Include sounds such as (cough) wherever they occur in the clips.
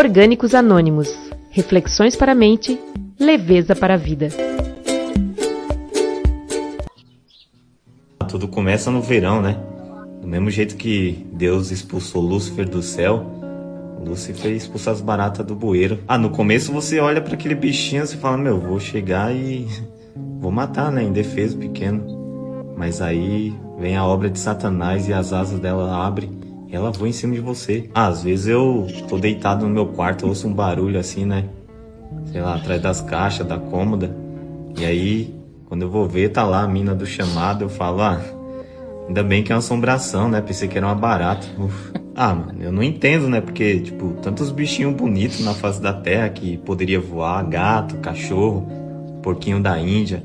Orgânicos Anônimos. Reflexões para a mente, leveza para a vida. Tudo começa no verão, né? Do mesmo jeito que Deus expulsou Lúcifer do céu, Lúcifer expulsou as baratas do bueiro. Ah, no começo você olha para aquele bichinho e fala: Meu, vou chegar e vou matar, né? Indefeso, pequeno. Mas aí vem a obra de Satanás e as asas dela abrem ela voa em cima de você. Ah, às vezes eu tô deitado no meu quarto, ouço um barulho assim, né? Sei lá, atrás das caixas, da cômoda. E aí, quando eu vou ver, tá lá a mina do chamado, eu falo, ah, ainda bem que é uma assombração, né? Pensei que era uma barata. Uf. Ah, mano, eu não entendo, né? Porque, tipo, tantos bichinhos bonitos na face da terra que poderia voar, gato, cachorro, porquinho da Índia.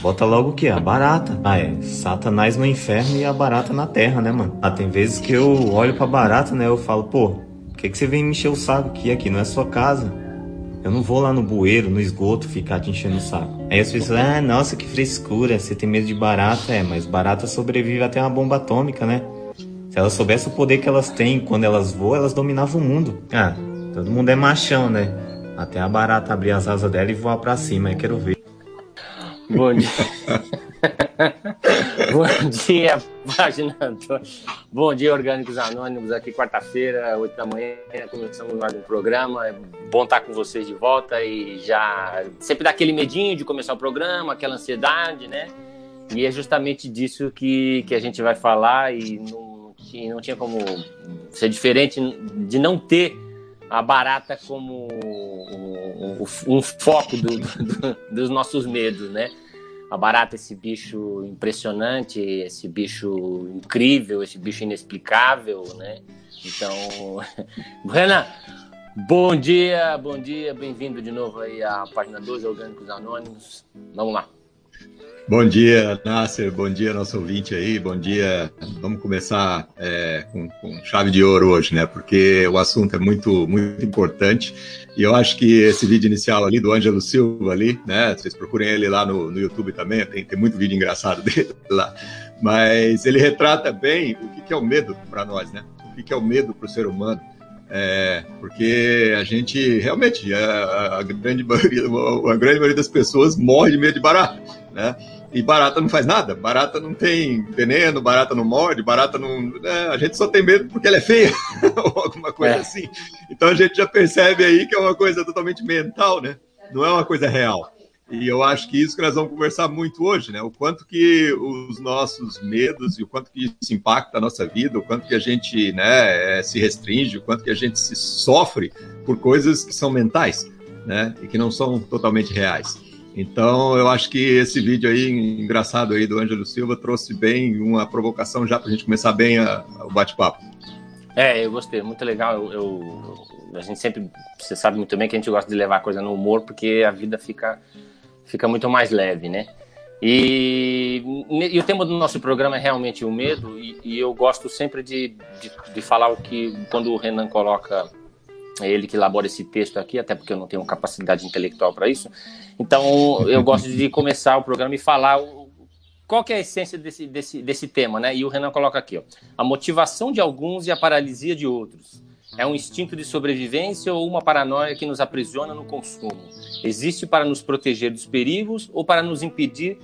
Bota logo o que? A barata. Ah, é. Satanás no inferno e a barata na terra, né, mano? Ah, tem vezes que eu olho pra barata, né? Eu falo, pô, por que, que você vem me encher o saco aqui? Aqui não é sua casa. Eu não vou lá no bueiro, no esgoto, ficar te enchendo o saco. Aí as pessoas, ah, nossa, que frescura, você tem medo de barata. É, mas barata sobrevive até uma bomba atômica, né? Se elas soubessem o poder que elas têm quando elas voam, elas dominavam o mundo. Ah, todo mundo é machão, né? Até a barata abrir as asas dela e voar pra cima, eu quero ver. Bom dia. (laughs) Bom dia, página. Bom dia, Orgânicos Anônimos. Aqui, quarta-feira, 8 da manhã, começamos mais um programa. É bom estar com vocês de volta e já. Sempre dá aquele medinho de começar o programa, aquela ansiedade, né? E é justamente disso que, que a gente vai falar e não, e não tinha como ser diferente de não ter a barata como um, um, foco do, do, dos nossos medos, né? A barata, esse bicho impressionante, esse bicho incrível, esse bicho inexplicável, né? Então, (laughs) Renan, bom dia, bom dia, bem-vindo de novo aí à página 12 Orgânicos Anônimos. Vamos lá. Bom dia, Nasser. Bom dia, nosso ouvinte aí. Bom dia. Vamos começar é, com, com, chave de ouro hoje, né? Porque o assunto é muito, muito importante. E eu acho que esse vídeo inicial ali do Ângelo Silva ali, né? Vocês procurem ele lá no, no YouTube também. Tem, tem muito vídeo engraçado (laughs) dele lá. Mas ele retrata bem o que, é o medo para nós, né? O que, é o medo para o ser humano. É, porque a gente realmente a, a, grande maioria, (laughs) a grande maioria das pessoas morre de medo de barata, né? E barata não faz nada, barata não tem veneno, barata não morde, barata não. Né? A gente só tem medo porque ela é feia, (laughs) ou alguma coisa é. assim. Então a gente já percebe aí que é uma coisa totalmente mental, né? Não é uma coisa real. E eu acho que isso que nós vamos conversar muito hoje, né? O quanto que os nossos medos e o quanto que isso impacta a nossa vida, o quanto que a gente né, se restringe, o quanto que a gente se sofre por coisas que são mentais, né? E que não são totalmente reais. Então, eu acho que esse vídeo aí, engraçado aí do Ângelo Silva, trouxe bem uma provocação já para a gente começar bem a, a, o bate-papo. É, eu gostei, muito legal. Eu, eu, a gente sempre, você sabe muito bem que a gente gosta de levar a coisa no humor, porque a vida fica, fica muito mais leve, né? E, e o tema do nosso programa é realmente o medo, e, e eu gosto sempre de, de, de falar o que, quando o Renan coloca é ele que elabora esse texto aqui, até porque eu não tenho capacidade intelectual para isso. Então, eu gosto de começar o programa e falar o, qual é a essência desse, desse, desse tema, né? E o Renan coloca aqui, ó, a motivação de alguns e a paralisia de outros. É um instinto de sobrevivência ou uma paranoia que nos aprisiona no consumo? Existe para nos proteger dos perigos ou para nos impedir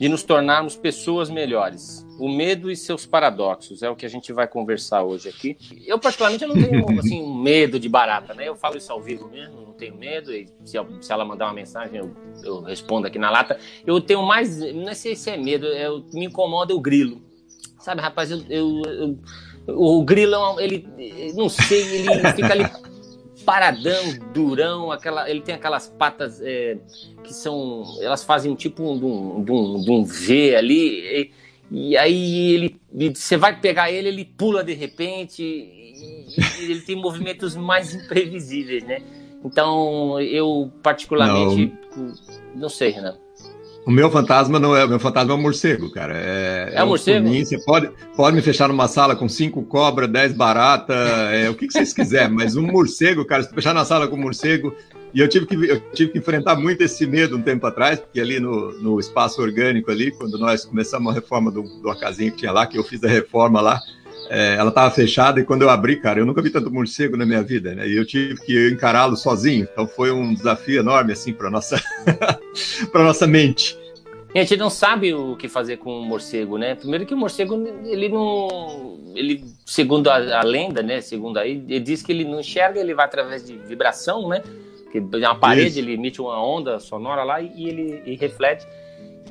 de nos tornarmos pessoas melhores. O medo e seus paradoxos é o que a gente vai conversar hoje aqui. Eu, particularmente, eu não tenho (laughs) assim, medo de barata, né? Eu falo isso ao vivo mesmo, não tenho medo. E se, se ela mandar uma mensagem, eu, eu, respondo aqui na lata. Eu tenho mais, não sei se é medo, eu, me incomoda o grilo. Sabe, rapaz, eu, eu, eu o grilo, ele, não sei, ele fica ali paradão, durão, aquela, ele tem aquelas patas é, que são, elas fazem um tipo de um, um, de um V ali, e, e aí ele, você vai pegar ele, ele pula de repente, e, e ele tem movimentos mais imprevisíveis, né? Então, eu particularmente, não, não sei, Renan. O meu fantasma não é. O meu fantasma é um morcego, cara. É, é, um morcego? você pode, pode me fechar numa sala com cinco cobras, dez barata, é, o que, que vocês quiserem, (laughs) mas um morcego, cara, se fechar na sala com um morcego. E eu tive, que, eu tive que enfrentar muito esse medo um tempo atrás, porque ali no, no espaço orgânico ali, quando nós começamos a reforma do, do casinha que tinha lá, que eu fiz a reforma lá, é, ela estava fechada e quando eu abri, cara, eu nunca vi tanto morcego na minha vida, né? E eu tive que encará-lo sozinho. Então foi um desafio enorme assim para nossa (laughs) para nossa mente. E a gente não sabe o que fazer com o morcego, né? Primeiro que o morcego, ele não. Ele, segundo a, a lenda, né? Segundo aí, ele diz que ele não enxerga, ele vai através de vibração, né? Que uma parede, Isso. ele emite uma onda sonora lá e, e ele e reflete.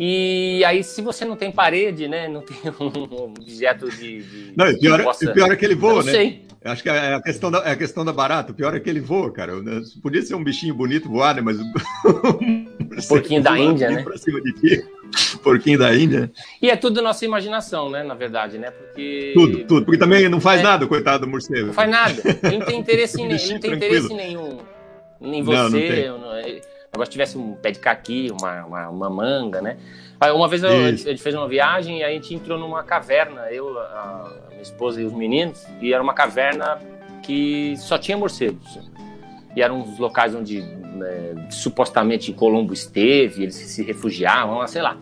E aí, se você não tem parede, né? Não tem (laughs) um objeto de. de não, e pior, possa... pior é que ele voa, né? Sei. Eu acho que é a questão da, é a questão da barata. O pior é que ele voa, cara. Podia ser um bichinho bonito voar, né? Mas. (laughs) um porquinho da Índia, né? (laughs) Porquinho da Índia. E é tudo nossa imaginação, né? Na verdade, né? Porque. Tudo, tudo. Porque também não faz é... nada, coitado do morcego. Não faz nada. Ele não tem interesse, em, ele não tem interesse nenhum. Nem você. Não, não negócio tivesse um pé de caqui, uma, uma, uma manga, né? Uma vez eu, a gente fez uma viagem e a gente entrou numa caverna, eu, a, a minha esposa e os meninos, e era uma caverna que só tinha morcegos. E eram os locais onde né, supostamente Colombo esteve, eles se refugiavam, sei lá.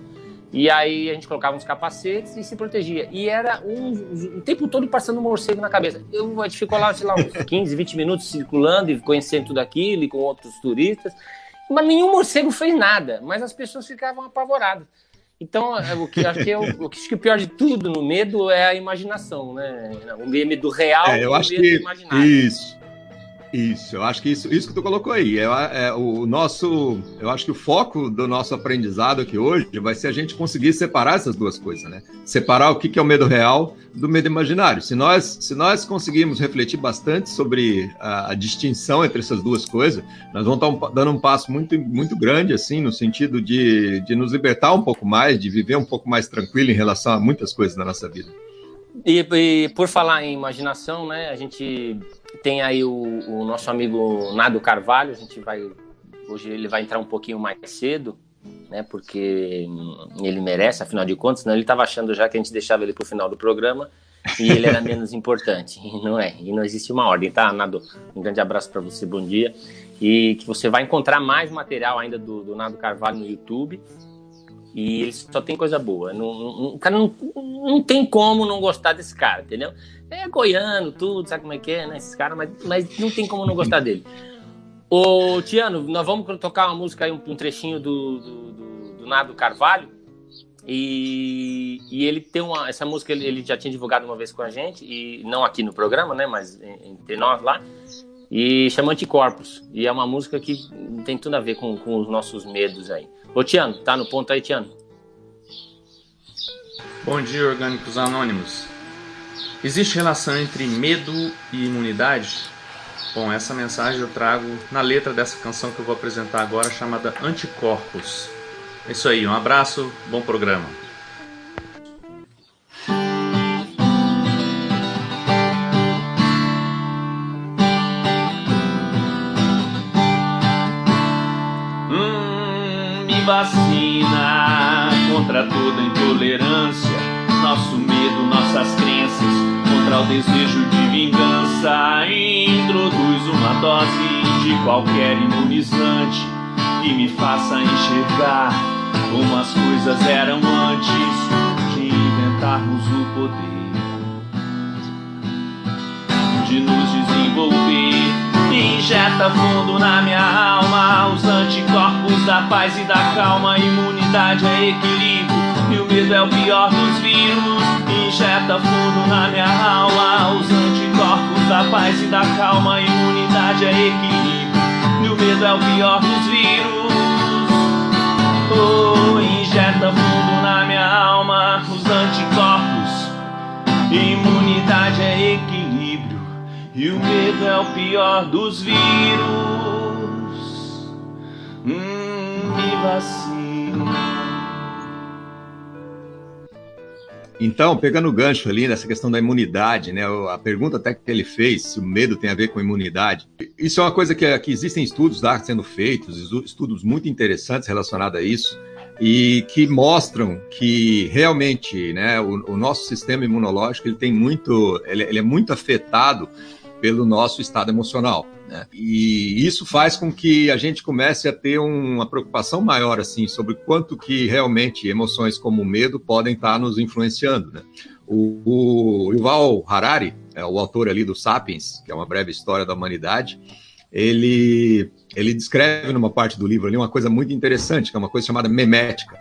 E aí a gente colocava uns capacetes e se protegia. E era um, o tempo todo passando um morcego na cabeça. Eu, a gente ficou lá, sei lá, uns (laughs) 15, 20 minutos circulando e conhecendo tudo aquilo e com outros turistas. Mas nenhum morcego fez nada, mas as pessoas ficavam apavoradas. Então, é, o que acho que, é o, o que, o pior de tudo no medo é a imaginação, né? O medo real é, eu acho que imaginário. Isso. Isso, eu acho que isso, isso que tu colocou aí, é, é, o nosso, eu acho que o foco do nosso aprendizado aqui hoje vai ser a gente conseguir separar essas duas coisas, né? Separar o que, que é o medo real do medo imaginário. Se nós, se nós conseguirmos refletir bastante sobre a, a distinção entre essas duas coisas, nós vamos estar dando um passo muito, muito grande, assim, no sentido de, de nos libertar um pouco mais, de viver um pouco mais tranquilo em relação a muitas coisas na nossa vida. E, e, por falar em imaginação, né, a gente tem aí o, o, nosso amigo Nado Carvalho, a gente vai hoje ele vai entrar um pouquinho mais cedo, né, porque ele merece, afinal de contas, né, ele estava achando já que a gente deixava ele para o final do programa e ele era menos importante, e não é, e não existe uma ordem, tá, Nado? Um grande abraço para você, bom dia, e que você vai encontrar mais material ainda do, do Nado Carvalho no YouTube, e ele só tem coisa boa. Não, não, cara não, não tem como não gostar desse cara, entendeu? É goiano, tudo, sabe como é que é, né? Esses caras, mas, mas não tem como não gostar dele. Ô, Tiano, nós vamos tocar uma música aí, um, trechinho do, do, do, do Nado Carvalho. E, e, ele tem uma. Essa música ele, ele, já tinha divulgado uma vez com a gente, e não aqui no programa, né? Mas entre nós lá. E chama Anticorpos. E é uma música que tem tudo a ver com, com os nossos medos aí. Ô Tiano, tá no ponto aí, Tiano? Bom dia, Orgânicos Anônimos. Existe relação entre medo e imunidade? Bom, essa mensagem eu trago na letra dessa canção que eu vou apresentar agora, chamada Anticorpos. É isso aí, um abraço, bom programa. vacina contra toda intolerância, nosso medo, nossas crenças, contra o desejo de vingança. Introduz uma dose de qualquer imunizante que me faça enxergar como as coisas eram antes de inventarmos o poder de nos desenvolver Injeta fundo na minha alma os anticorpos da paz e da calma. Imunidade é equilíbrio e o medo é o pior dos vírus. Injeta fundo na minha alma os anticorpos da paz e da calma. Imunidade é equilíbrio e o medo é o pior dos vírus. Oh, injeta fundo na minha alma os anticorpos. Imunidade é equilíbrio. E o medo é o pior dos vírus. Hum, me vacina. Então, pegando o gancho ali nessa questão da imunidade, né? A pergunta até que ele fez, se o medo tem a ver com imunidade. Isso é uma coisa que, que existem estudos lá sendo feitos, estudos muito interessantes relacionados a isso e que mostram que realmente né, o, o, nosso sistema imunológico ele tem muito, ele, ele, é muito afetado pelo nosso estado emocional. Né? E isso faz com que a gente comece a ter uma preocupação maior assim sobre quanto que realmente emoções como o medo podem estar nos influenciando. Né? O, o Yuval Harari, é o autor ali do Sapiens, que é uma breve história da humanidade, ele, ele descreve numa parte do livro ali uma coisa muito interessante, que é uma coisa chamada memética.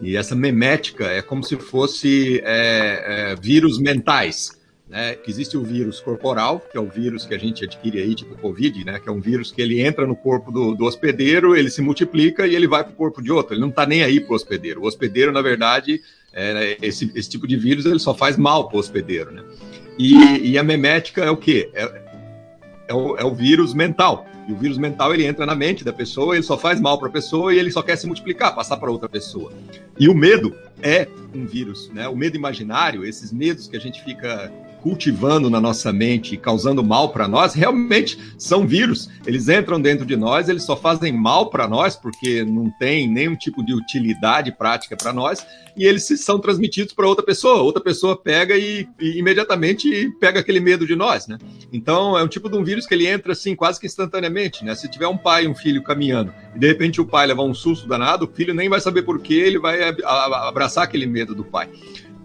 E essa memética é como se fosse é, é, vírus mentais. Né? Existe o vírus corporal, que é o vírus que a gente adquire aí, tipo Covid, né? que é um vírus que ele entra no corpo do, do hospedeiro, ele se multiplica e ele vai para o corpo de outro. Ele não está nem aí para o hospedeiro. O hospedeiro, na verdade, é, esse, esse tipo de vírus ele só faz mal para o hospedeiro. Né? E, e, a memética é o quê? É, é o, é o vírus mental. E o vírus mental ele entra na mente da pessoa, ele só faz mal para a pessoa e ele só quer se multiplicar, passar para outra pessoa. E o medo é um vírus, né? O medo imaginário, esses medos que a gente fica cultivando na nossa mente e causando mal para nós, realmente são vírus. Eles entram dentro de nós, eles só fazem mal para nós, porque não tem nenhum tipo de utilidade prática para nós, e eles são transmitidos para outra pessoa. Outra pessoa pega e, e, imediatamente pega aquele medo de nós, né? Então é um tipo de um vírus que ele entra assim quase que instantaneamente, né? Se tiver um pai e um filho caminhando e de repente o pai levar um susto danado, o filho nem vai saber por que ele vai abraçar aquele medo do pai.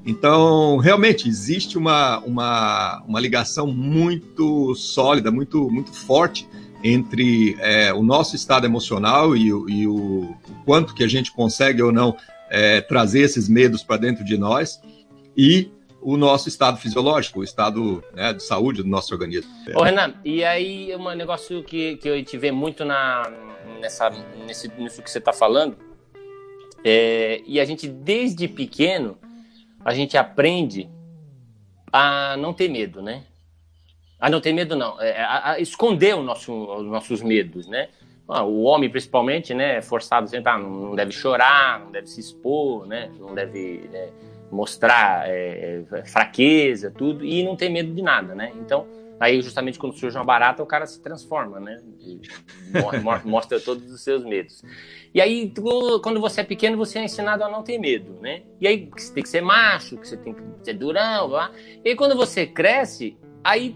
Então, realmente, existe uma, uma, uma ligação muito sólida, muito, muito forte entre é, o nosso estado emocional e, e o, o, quanto que a gente consegue ou não é, trazer esses medos para dentro de nós e o nosso estado fisiológico, o estado né, de saúde do nosso organismo. Ô, Renan, e aí um negócio que, que eu te vê muito na, nessa, nesse, nisso que você está falando, é, e a gente desde pequeno a gente aprende a não ter medo, né? A não ter medo, não. É, a, a esconder o nosso, os nossos medos, né? Ah, o homem, principalmente, né? É forçado a sentar, não deve chorar, não deve se expor, né? Não deve é, mostrar é, fraqueza, tudo. E não ter medo de nada, né? Então, aí justamente quando surge uma barata, o cara se transforma, né? (laughs) Mostra todos os seus medos. E aí, quando você é pequeno, você é ensinado a não ter medo, né? E aí, você tem que ser macho, que você tem que ser durão, lá. E aí, quando você cresce, aí,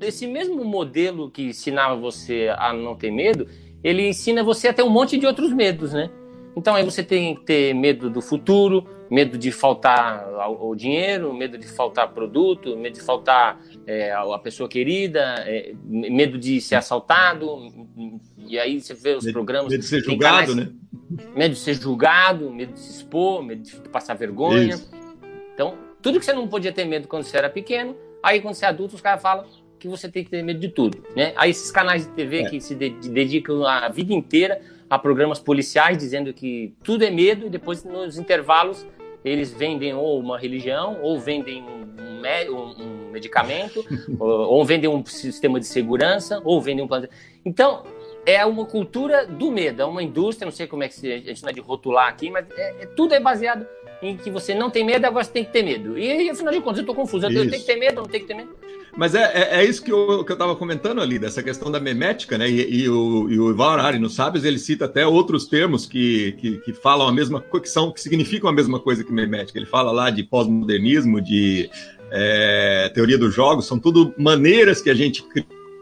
esse mesmo modelo que ensinava você a não ter medo, ele ensina você a ter um monte de outros medos, né? Então, aí você tem que ter medo do futuro, medo de faltar o dinheiro, medo de faltar produto, medo de faltar é, a pessoa querida, é, medo de ser assaltado, e aí você vê os programas. Medo de ser julgado, canais, né? Medo de ser julgado, medo de se expor, medo de passar vergonha. Isso. Então, tudo que você não podia ter medo quando você era pequeno, aí quando você é adulto, os caras falam que você tem que ter medo de tudo, né? Aí esses canais de TV é. que se dedicam a vida inteira a programas policiais dizendo que tudo é medo e depois nos intervalos eles vendem ou uma religião ou vendem um, um, um medicamento (laughs) ou, vendem um sistema de segurança ou vendem um plano. Então é uma cultura do medo, é uma indústria, não sei como é que se, a gente não é de rotular aqui, mas é, é, tudo é baseado em que você não tem medo, agora você tem que ter medo. E afinal de contas, eu estou confuso. Eu tenho que ter medo, não tenho que ter medo. Mas é, é, é, isso que eu, que eu tava comentando ali, dessa questão da memética, né? E, e o, e o Ival Harari, no Sábios, ele cita até outros termos que, que, que falam a mesma coisa, que, são, que significam a mesma coisa que memética. Ele fala lá de pós-modernismo, de é, teoria dos jogos, são tudo maneiras que a gente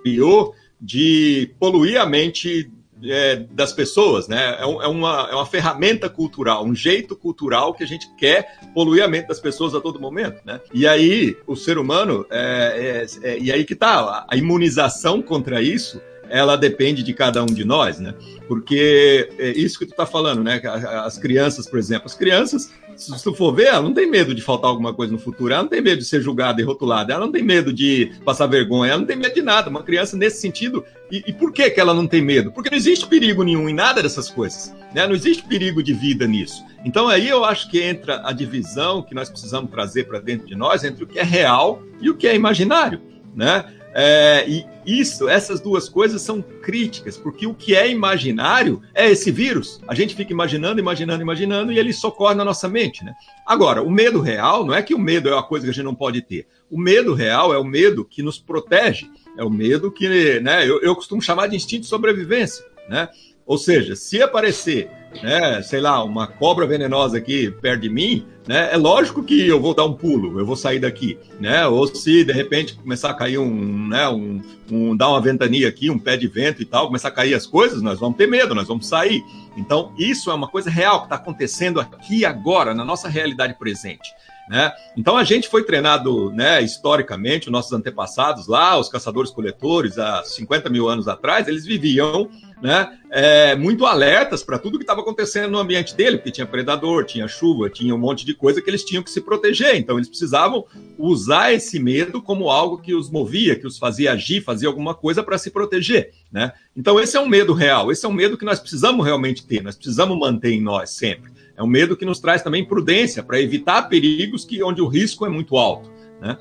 criou de poluir a mente é, das pessoas, né? É, é, uma, é uma ferramenta cultural, um jeito cultural que a gente quer poluir a mente das pessoas a todo momento, né? E aí, o ser humano, é, é, é e aí que tá, a imunização contra isso ela depende de cada um de nós, né? Porque é isso que tu tá falando, né? As crianças, por exemplo, as crianças, se tu for ver, ela não tem medo de faltar alguma coisa no futuro, ela não tem medo de ser julgada e rotulada, ela não tem medo de passar vergonha, ela não tem medo de nada. Uma criança nesse sentido, e, e por que que ela não tem medo? Porque não existe perigo nenhum em nada dessas coisas, né? Não existe perigo de vida nisso. Então aí eu acho que entra a divisão que nós precisamos trazer para dentro de nós entre o que é real e o que é imaginário, né? É, e isso, essas duas coisas são críticas, porque o que é imaginário é esse vírus. A gente fica imaginando, imaginando, imaginando e ele socorre na nossa mente, né? Agora, o medo real não é que o medo é uma coisa que a gente não pode ter. O medo real é o medo que nos protege, é o medo que, né, eu, eu costumo chamar de instinto de sobrevivência, né? Ou seja, se aparecer, né, sei lá, uma cobra venenosa aqui perto de mim, né, é lógico que eu vou dar um pulo, eu vou sair daqui, né? Ou se de repente começar a cair um, né, um, um dar uma ventania aqui, um pé de vento e tal, começar a cair as coisas, nós vamos ter medo, nós vamos sair. Então, isso é uma coisa real que está acontecendo aqui agora, na nossa realidade presente. Né? Então a gente foi treinado né, historicamente, os nossos antepassados lá, os caçadores-coletores, há 50 mil anos atrás, eles viviam né, é, muito alertas para tudo que estava acontecendo no ambiente dele, porque tinha predador, tinha chuva, tinha um monte de coisa que eles tinham que se proteger. Então eles precisavam usar esse medo como algo que os movia, que os fazia agir, fazia alguma coisa para se proteger. Né? Então esse é um medo real, esse é um medo que nós precisamos realmente ter, nós precisamos manter em nós sempre. É um medo que nos traz também prudência para evitar perigos que onde o risco é muito alto. Né?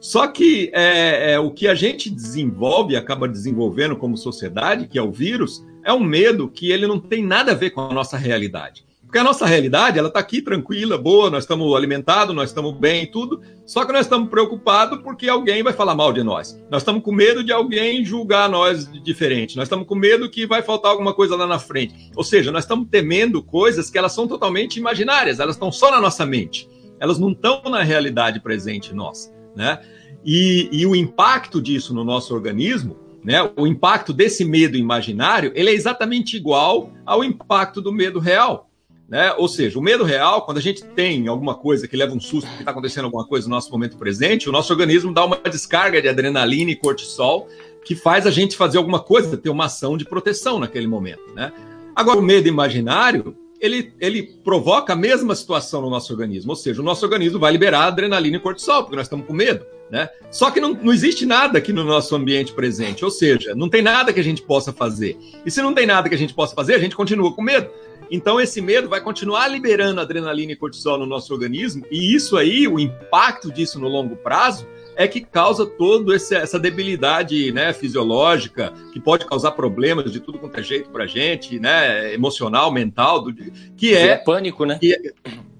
Só que é, é, o que a gente desenvolve, acaba desenvolvendo como sociedade, que é o vírus, é um medo que ele não tem nada a ver com a nossa realidade. Porque a nossa realidade, ela está aqui tranquila, boa, nós estamos alimentados, nós estamos bem e tudo, só que nós estamos preocupados porque alguém vai falar mal de nós. Nós estamos com medo de alguém julgar nós diferente. Nós estamos com medo que vai faltar alguma coisa lá na frente. Ou seja, nós estamos temendo coisas que elas são totalmente imaginárias, elas estão só na nossa mente. Elas não estão na realidade presente nossa, né? E, e o impacto disso no nosso organismo né, o impacto desse medo imaginário, ele é exatamente igual ao impacto do medo real. Né? Ou seja, o medo real, quando a gente tem alguma coisa que leva um susto, que está acontecendo alguma coisa no nosso momento presente, o nosso organismo dá uma descarga de adrenalina e cortisol que faz a gente fazer alguma coisa, ter uma ação de proteção naquele momento. Né? Agora, o medo imaginário, ele, ele provoca a mesma situação no nosso organismo, ou seja, o nosso organismo vai liberar adrenalina e cortisol, porque nós estamos com medo. Né? Só que não, não existe nada aqui no nosso ambiente presente, ou seja, não tem nada que a gente possa fazer. E se não tem nada que a gente possa fazer, a gente continua com medo. Então, esse medo vai continuar liberando adrenalina e cortisol no nosso organismo, e isso aí, o impacto disso no longo prazo, é que causa toda essa debilidade né, fisiológica, que pode causar problemas de tudo quanto é jeito para gente, né, emocional, mental, do, que é, é pânico, né? Que,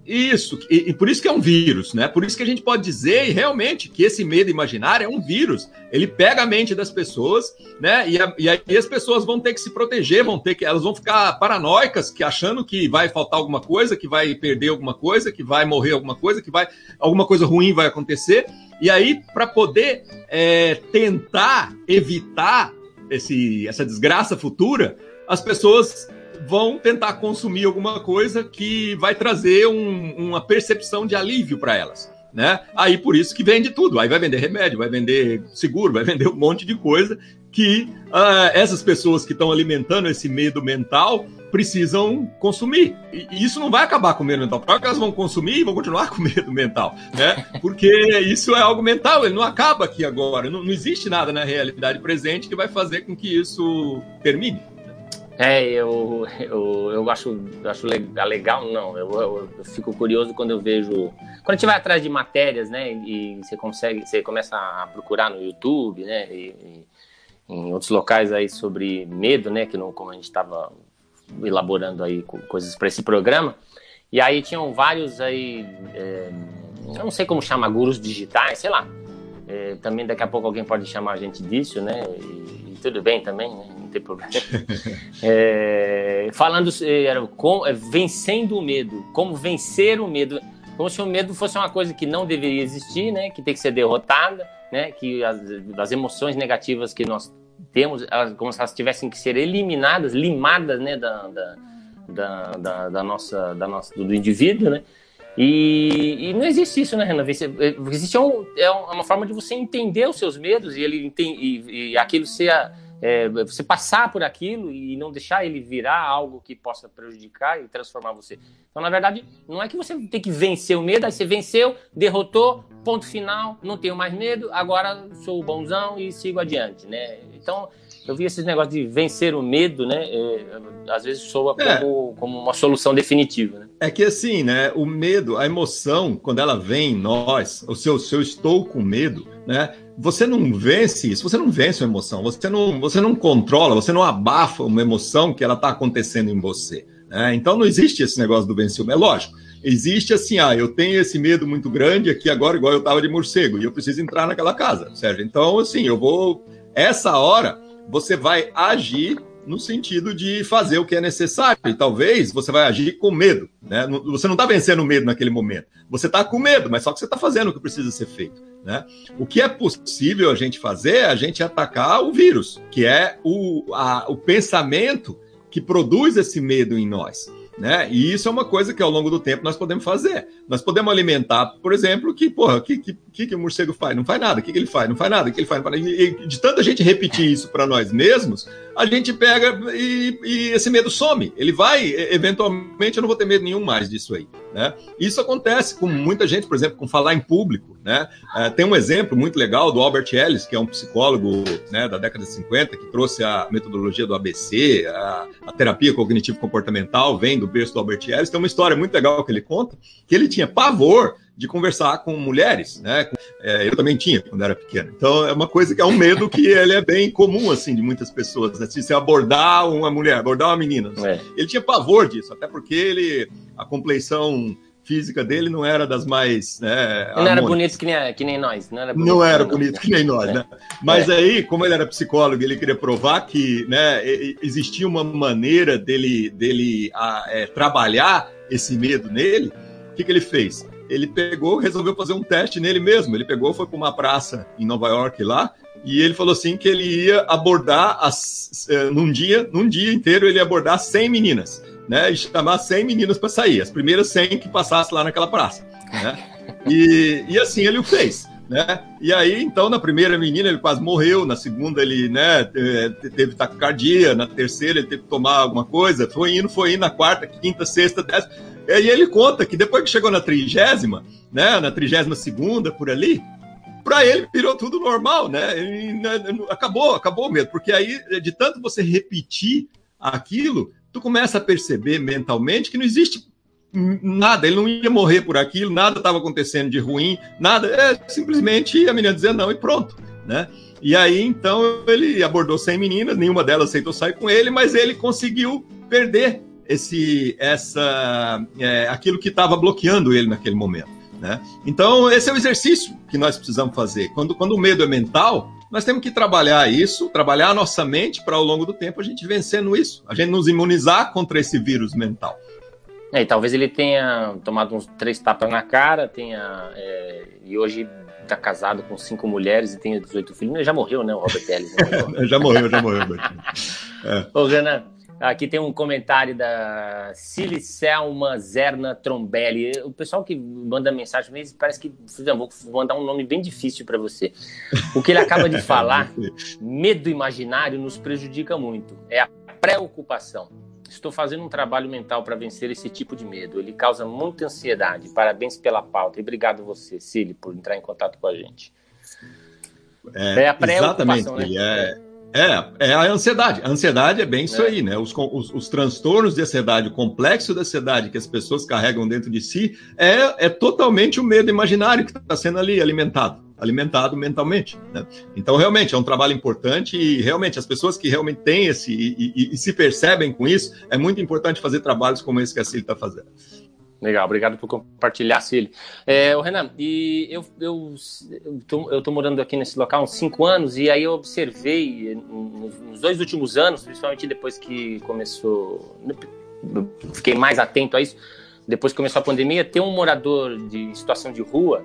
isso, e, e, por isso que é um vírus, né? Por isso que a gente pode dizer realmente que esse medo imaginário é um vírus. Ele pega a mente das pessoas, né? E, a, e aí as pessoas vão ter que se proteger, vão ter que, elas vão ficar paranoicas, que achando que vai faltar alguma coisa, que vai perder alguma coisa, que vai morrer alguma coisa, que vai alguma coisa ruim vai acontecer. E aí, para poder é, tentar evitar esse, essa desgraça futura, as pessoas vão tentar consumir alguma coisa que vai trazer um, uma percepção de alívio para elas. Né? Aí por isso que vende tudo. Aí vai vender remédio, vai vender seguro, vai vender um monte de coisa que uh, essas pessoas que estão alimentando esse medo mental precisam consumir. E, isso não vai acabar com o medo mental. Claro que elas vão consumir e vão continuar (laughs) com medo mental, né? Porque isso é algo mental, ele não acaba aqui agora. Não, não existe nada na realidade presente que vai fazer com que isso termine. É, eu, eu, eu acho, acho legal, não. Eu, eu, eu, fico curioso quando eu vejo. Quando a gente vai atrás de matérias, né? E você consegue, você começa a procurar no YouTube, né? E, e em outros locais aí sobre medo, né? Que não, como a gente estava elaborando aí coisas para esse programa. E aí tinham vários aí, é, eu não sei como chama, gurus digitais, sei lá. É, também daqui a pouco alguém pode chamar a gente disso, né? E, e tudo bem também, né? tem problema. (laughs) é, falando era, com, é, vencendo o medo, como vencer o medo, como se o medo fosse uma coisa que não deveria existir, né? Que tem que ser derrotada, né? Que as, as emoções negativas que nós temos, elas, como se elas tivessem que ser eliminadas, limadas, né? Da, da, da, da, da nossa, da nossa, do indivíduo, né? E, e, não existe isso, né, Renan? Existe um, é uma forma de você entender os seus medos e, ele, e, e aquilo ser é, você passar por aquilo e não deixar ele virar algo que possa prejudicar e transformar você. Então, na verdade, não é que você tem que vencer o medo, aí você venceu, derrotou, ponto final, não tenho mais medo, agora sou o bonzão e sigo adiante, né? Então, eu vi esses negócios de vencer o medo, né? É, às vezes soa é. como, como uma solução definitiva, né? É que assim, né? O medo, a emoção, quando ela vem em nós, o seu, seu estou com medo, né? você não vence isso, você não vence uma emoção, você não, você não controla, você não abafa uma emoção que ela está acontecendo em você. Né? Então não existe esse negócio do vencer. É lógico, existe assim, ah, eu tenho esse medo muito grande aqui agora, igual eu estava de morcego, e eu preciso entrar naquela casa, Sérgio. Então, assim, eu vou. Essa hora, você vai agir no sentido de fazer o que é necessário. E talvez você vai agir com medo. Né? Você não está vencendo o medo naquele momento. Você está com medo, mas só que você está fazendo o que precisa ser feito. Né? O que é possível a gente fazer é a gente atacar o vírus, que é o, a, o pensamento que produz esse medo em nós. Né? E isso é uma coisa que ao longo do tempo nós podemos fazer. Nós podemos alimentar, por exemplo, que, porra, o que, que, que o morcego faz? Não faz nada. O que, que ele faz? Não faz nada. O que ele faz? E, de tanta gente repetir isso para nós mesmos, a gente pega e, e, esse medo some. Ele vai, eventualmente, eu não vou ter medo nenhum mais disso aí. Né? Isso acontece com muita gente, por exemplo, com falar em público. Né? É, tem um exemplo muito legal do Albert Ellis, que é um psicólogo né, da década de 50, que trouxe a metodologia do ABC, a, a terapia cognitivo-comportamental, vem do berço do Albert Ellis. Tem uma história muito legal que ele conta, que ele tinha pavor de conversar com mulheres, né? É, eu também tinha quando era pequeno. Então é uma coisa que é um medo que ele é bem comum assim de muitas pessoas, né? Se você abordar uma mulher, abordar uma menina, é. ele tinha pavor disso, até porque ele a compleição física dele não era das mais. Né, não era bonito que nem, que nem nós. Não era bonito, não era bonito que nem nós, é. né? Mas é. aí, como ele era psicólogo, ele queria provar que né, existia uma maneira dele, dele a, é, trabalhar esse medo nele. O que, que ele fez? Ele pegou, resolveu fazer um teste nele mesmo. Ele pegou, foi para uma praça em Nova York lá, e ele falou assim que ele ia abordar as, eh, num dia, num dia inteiro ele ia abordar 100 meninas né, e chamar 100 meninas para sair, as primeiras 100 que passassem lá naquela praça. Né? (laughs) E, e assim ele o fez. Né? E aí, então, na primeira menina ele quase morreu, na segunda ele né, teve taquicardia, na terceira ele teve que tomar alguma coisa, foi indo, foi indo, na quarta, quinta, sexta, décima. E aí ele conta que depois que chegou na trigésima, né, na trigésima segunda, por ali, para ele virou tudo normal, né? E, né, acabou, acabou mesmo, porque aí, de tanto você repetir aquilo, tu começa a perceber mentalmente que não existe nada, ele não ia morrer por aquilo, nada estava acontecendo de ruim, nada, é simplesmente a menina dizer não e pronto, né? E aí então ele abordou 100 meninas, nenhuma delas aceitou sair com ele, mas ele conseguiu perder esse essa é, aquilo que estava bloqueando ele naquele momento, né? Então esse é o exercício que nós precisamos fazer. Quando quando o medo é mental, nós temos que trabalhar isso, trabalhar a nossa mente para ao longo do tempo a gente vencendo isso, a gente nos imunizar contra esse vírus mental. É, e talvez ele tenha tomado uns três tapas na cara, tenha é, e hoje está casado com cinco mulheres e tem 18 filhos. Ele já morreu, né, o Robert Ellis? Né? (laughs) já morreu, já morreu. é. Ô, Renan, Aqui tem um comentário da Silicelma Zerna Trombelli. O pessoal que manda mensagem parece que vou mandar um nome bem difícil para você. O que ele acaba de (laughs) falar, medo imaginário nos prejudica muito. É a preocupação. Estou fazendo um trabalho mental para vencer esse tipo de medo. Ele causa muita ansiedade. Parabéns pela pauta. E obrigado você, Cili, por entrar em contato com a gente. É, é a preocupação, exatamente, né? É é, é a ansiedade. A ansiedade é bem isso é. aí, né? Os, os, os, transtornos de ansiedade, o complexo da ansiedade que as pessoas carregam dentro de si é, é totalmente o medo imaginário que está sendo ali alimentado, alimentado mentalmente. Né? Então, realmente, é um trabalho importante e realmente as pessoas que realmente têm esse e, e, e se percebem com isso, é muito importante fazer trabalhos como esse que a Cília está fazendo. Legal, obrigado por compartilhar, Cílio. É, Renan, e eu, eu, eu, tô, eu tô morando aqui nesse local há uns cinco anos, e aí eu observei nos dois últimos anos, principalmente depois que começou. Fiquei mais atento a isso. Depois que começou a pandemia, tem um morador de situação de rua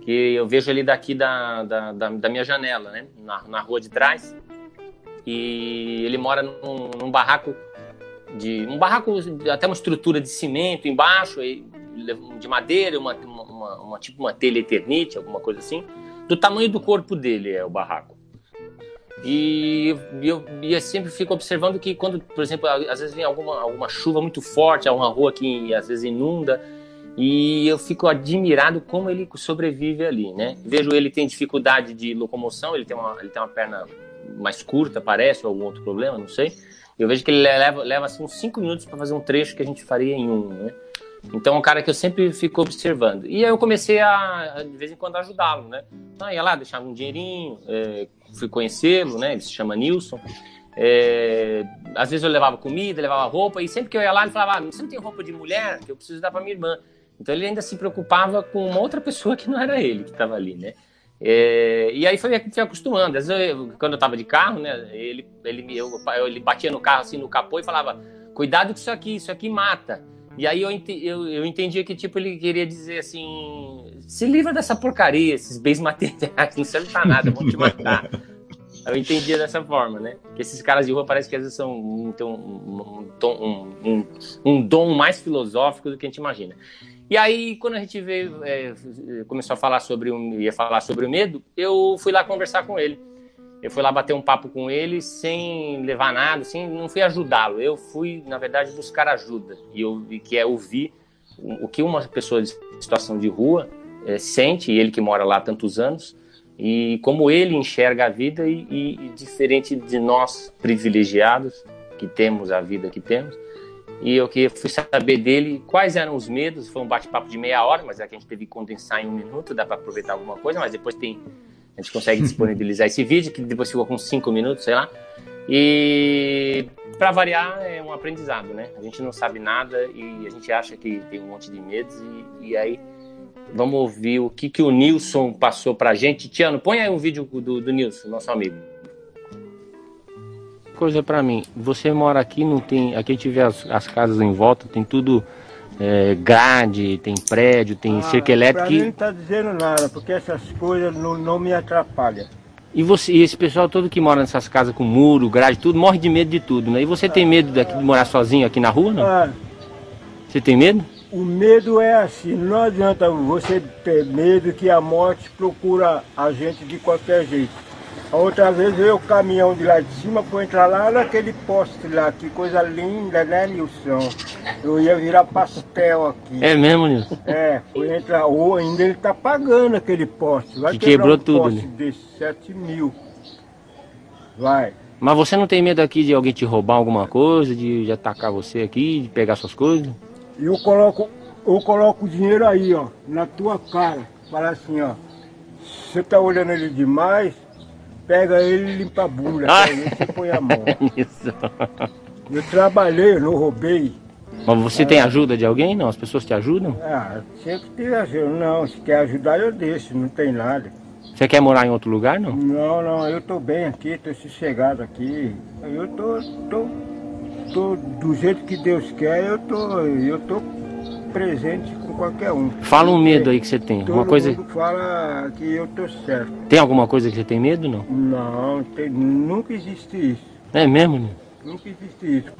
que eu vejo ali daqui da, da, da, da minha janela, né? Na, na rua de trás. E ele mora num, num barraco de um barraco, até uma estrutura de cimento embaixo, de madeira, uma, uma, uma tipo uma telha eternite, alguma coisa assim, do tamanho do corpo dele é o barraco. E eu, eu sempre fico observando que quando, por exemplo, às vezes vem alguma, alguma chuva muito forte, é uma rua que às vezes inunda, e eu fico admirado como ele sobrevive ali, né? Vejo ele tem dificuldade de locomoção, ele tem uma, ele tem uma perna mais curta, parece, ou algum outro problema, não sei. Eu vejo que ele leva, leva assim, uns 5 minutos para fazer um trecho que a gente faria em um, né? Então é um cara que eu sempre fico observando. E aí eu comecei a, de vez em quando, ajudá-lo, né? Então, ia lá, deixava um dinheirinho, é, fui conhecê-lo, né? Ele se chama Nilson. É, às vezes eu levava comida, levava roupa, e sempre que eu ia lá, ele falava: ah, você não tem roupa de mulher? Que eu preciso dar para minha irmã. Então ele ainda se preocupava com uma outra pessoa que não era ele que estava ali, né? É, e aí foi fui acostumando. Às vezes, eu, quando eu estava de carro, né, ele, ele, eu, ele batia no carro assim no capô e falava: Cuidado com isso aqui, isso aqui mata. E aí eu, eu, eu entendia que tipo ele queria dizer assim: Se livra dessa porcaria, esses bens (laughs) materiais, não serve pra nada, vão te matar. Eu entendia dessa forma, né? Que esses caras de rua parece que às vezes são um, um, um, um, um dom mais filosófico do que a gente imagina. E aí, quando a gente veio, é, começou a falar sobre o, ia falar sobre o medo, eu fui lá conversar com ele. Eu fui lá bater um papo com ele sem levar nada, assim, não fui ajudá-lo. Eu fui, na verdade, buscar ajuda e eu que é ouvir o que uma pessoa de situação de rua é, sente, ele que mora lá há tantos anos, e como ele enxerga a vida e, e, e, diferente de nós privilegiados que temos a vida que temos e eu que fui saber dele quais eram os medos foi um bate-papo de meia hora mas é que a gente teve que condensar em um minuto dá para aproveitar alguma coisa mas depois tem a gente consegue disponibilizar esse vídeo que depois ficou com cinco minutos sei lá e para variar é um aprendizado né a gente não sabe nada e a gente acha que tem um monte de medos e, e aí Vamos ouvir o que, que o Nilson passou pra gente. Tiano, põe aí um vídeo do, do Nilson, nosso amigo. Coisa para mim, você mora aqui, não tem. Aqui a gente vê as, as casas em volta, tem tudo é, grade, tem prédio, tem ah, cerca elétrica. Pra mim não tá dizendo nada, porque essas coisas não, não me atrapalham. E você, e esse pessoal todo que mora nessas casas com muro, grade, tudo, morre de medo de tudo, né? E você tem medo daqui de morar sozinho aqui na rua, não? Ah. Você tem medo? O medo é assim, não adianta você ter medo que a morte procura a gente de qualquer jeito. A outra vez veio o caminhão de lá de cima para entrar lá naquele poste lá, que coisa linda, né, Nilson? Eu ia virar pastel aqui. É mesmo, Nilson? É, foi entrar, ou ainda ele tá pagando aquele poste. Vai que quebrou um tudo, poste né? desse 7 mil. Vai. Mas você não tem medo aqui de alguém te roubar alguma coisa, de, de atacar você aqui, de pegar suas coisas? eu coloco, eu coloco o dinheiro aí, ó, na tua cara. Fala assim, ó. Você tá olhando ele demais, pega ele e limpa a bunda. Ah. Aí você põe a mão. (laughs) Isso. Eu trabalhei, eu não roubei. Mas você é. tem ajuda de alguém? Não? As pessoas te ajudam? Ah, sempre tem ajuda. Não, se quer ajudar eu deixo, não tem nada. Você quer morar em outro lugar, não? Não, não, eu tô bem aqui, tô sossegado aqui. Eu tô, tô tô do jeito que Deus quer, eu tô, eu tô presente com qualquer um. Fala um medo aí que você tem. Todo uma coisa. Mundo fala que eu tô certo. Tem alguma coisa que você tem medo, não? Não, tem, nunca existe isso. É mesmo, né? Nunca existe isso.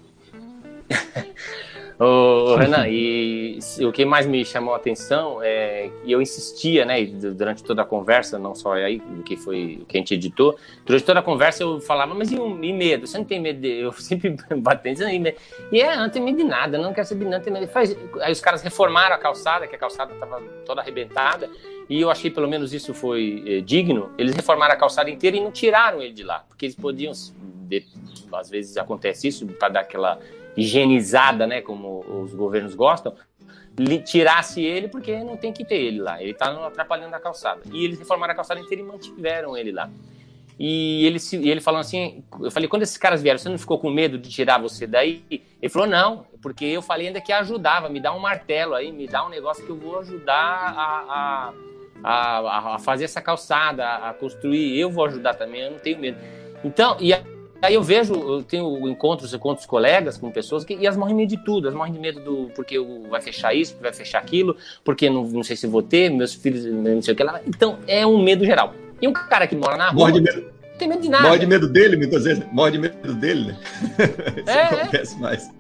(laughs) Ô, (laughs) Renan, e o que mais me chamou a atenção é que eu insistia, né, durante toda a conversa, não só aí, o que foi o que a gente editou, durante toda a conversa eu falava, mas e, e medo? Você não tem medo? De... Eu (laughs) sempre (laughs) batendo, e, e é, não tem medo de nada, não quero saber, não tem medo. Faz... Aí os caras reformaram a calçada, que a calçada estava toda arrebentada, e eu achei pelo menos isso foi é, digno. Eles reformaram a calçada inteira e não tiraram ele de lá, porque eles podiam, de... às vezes acontece isso, para dar aquela higienizada, né, como os governos gostam, tirasse ele porque não tem que ter ele lá. Ele está atrapalhando a calçada. E eles reformaram a calçada inteira e mantiveram ele lá. E ele, ele falou assim, eu falei, quando esses caras vieram, você não ficou com medo de tirar você daí? Ele falou, não, porque eu falei ainda que ajudava, me dá um martelo aí, me dá um negócio que eu vou ajudar a, a, a, a fazer essa calçada, a construir, eu vou ajudar também, eu não tenho medo. Então, e Aí eu vejo, eu tenho encontros com outros colegas, com pessoas, que, e elas morrem de medo de tudo. Elas morrem de medo do porque vai fechar isso, vai fechar aquilo, porque não, não sei se vou ter, meus filhos, não sei o que lá. Então é um medo geral. E um cara que mora na rua. Morre de medo. Não tem medo de nada. Morre de medo dele, muitas vezes. Morre de medo dele, né? (laughs) Isso é, acontece mais.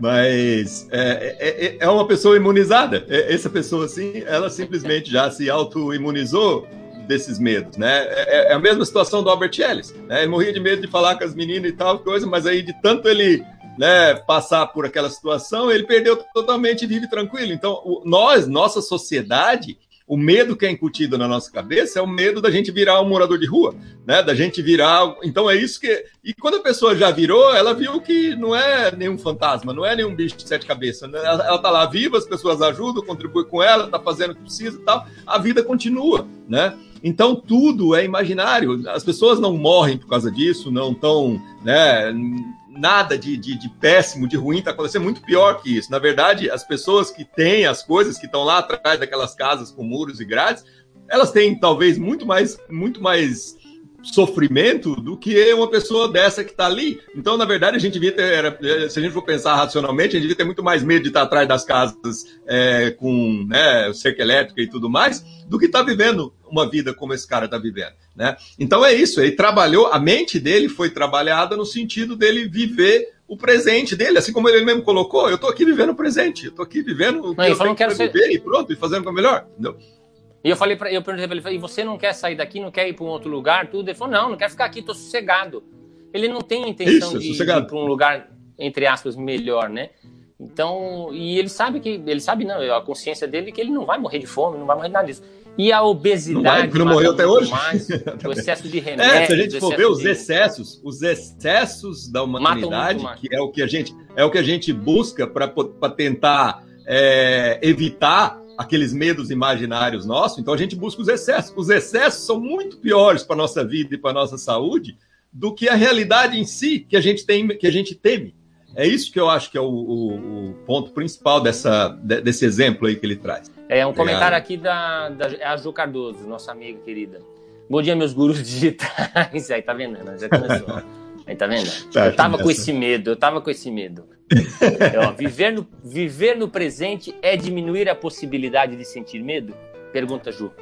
Mas é, é, é, é uma pessoa imunizada. É, essa pessoa, assim, ela simplesmente já se auto-imunizou desses medos, né? É, é, a mesma situação do Albert Ellis, né? Ele morria de medo de falar com as meninas e tal coisa, mas aí de tanto ele né, passar por aquela situação, ele perdeu totalmente e vive tranquilo. Então, o, nós, nossa sociedade, o medo que é incutido na nossa cabeça é o medo da gente virar um morador de rua, né? Da gente virar. Então é isso que. E quando a pessoa já virou, ela viu que não é nenhum fantasma, não é nenhum bicho de sete cabeças. Né? Ela, ela tá lá viva, as pessoas ajudam, contribuem com ela, tá fazendo o que precisa e tal. A vida continua, né? Então tudo é imaginário. As pessoas não morrem por causa disso, não estão, né? Nada de, de, de péssimo, de ruim está acontecendo, muito pior que isso. Na verdade, as pessoas que têm as coisas, que estão lá atrás daquelas casas com muros e grades, elas têm talvez muito mais, muito mais sofrimento do que uma pessoa dessa que está ali. Então, na verdade, a gente devia ter, se a gente for pensar racionalmente, a gente devia ter muito mais medo de estar atrás das casas é, com né, cerca elétrica e tudo mais, do que estar tá vivendo uma vida como esse cara está vivendo, né? Então é isso, ele trabalhou, a mente dele foi trabalhada no sentido dele viver o presente dele, assim como ele mesmo colocou, eu estou aqui vivendo o presente, eu estou aqui vivendo o que Não, eu falou, tenho "Não que quero ser- viver e pronto, e fazendo o melhor, entendeu? E eu falei para eu perguntei pra ele, e você não quer sair daqui, não quer ir para um outro lugar, tudo? Ele falou, não, não quero ficar aqui, tô sossegado. Ele não tem intenção Isso, de sossegado. ir para um lugar, entre aspas, melhor, né? Então, e ele sabe que, ele sabe não, a consciência dele é que ele não vai morrer de fome, não vai morrer de nada disso. E a obesidade. Não vai, não morreu até hoje. Mais, (laughs) o excesso de remédio. É, se a gente for ver os de- excessos, os excessos da humanidade, que é o que a gente é o que a gente busca para tentar é, evitar aqueles medos imaginários nossos. Então a gente busca os excessos. Os excessos são muito piores para nossa vida e para nossa saúde do que a realidade em si que a gente tem, que a gente teme. É isso que eu acho que é o, o- o ponto principal dessa, de- desse exemplo aí que ele traz. É um comentário Obrigado. aqui da, da é a Ju Cardoso, nossa amiga querida. Bom dia, meus gurus digitais. (laughs) Aí tá vendo, né? Já começou. Aí tá vendo? Tá, eu tava com esse medo, eu tava com esse medo. É, (laughs) ó, viver, no, viver no presente é diminuir a possibilidade de sentir medo? Pergunta Ju.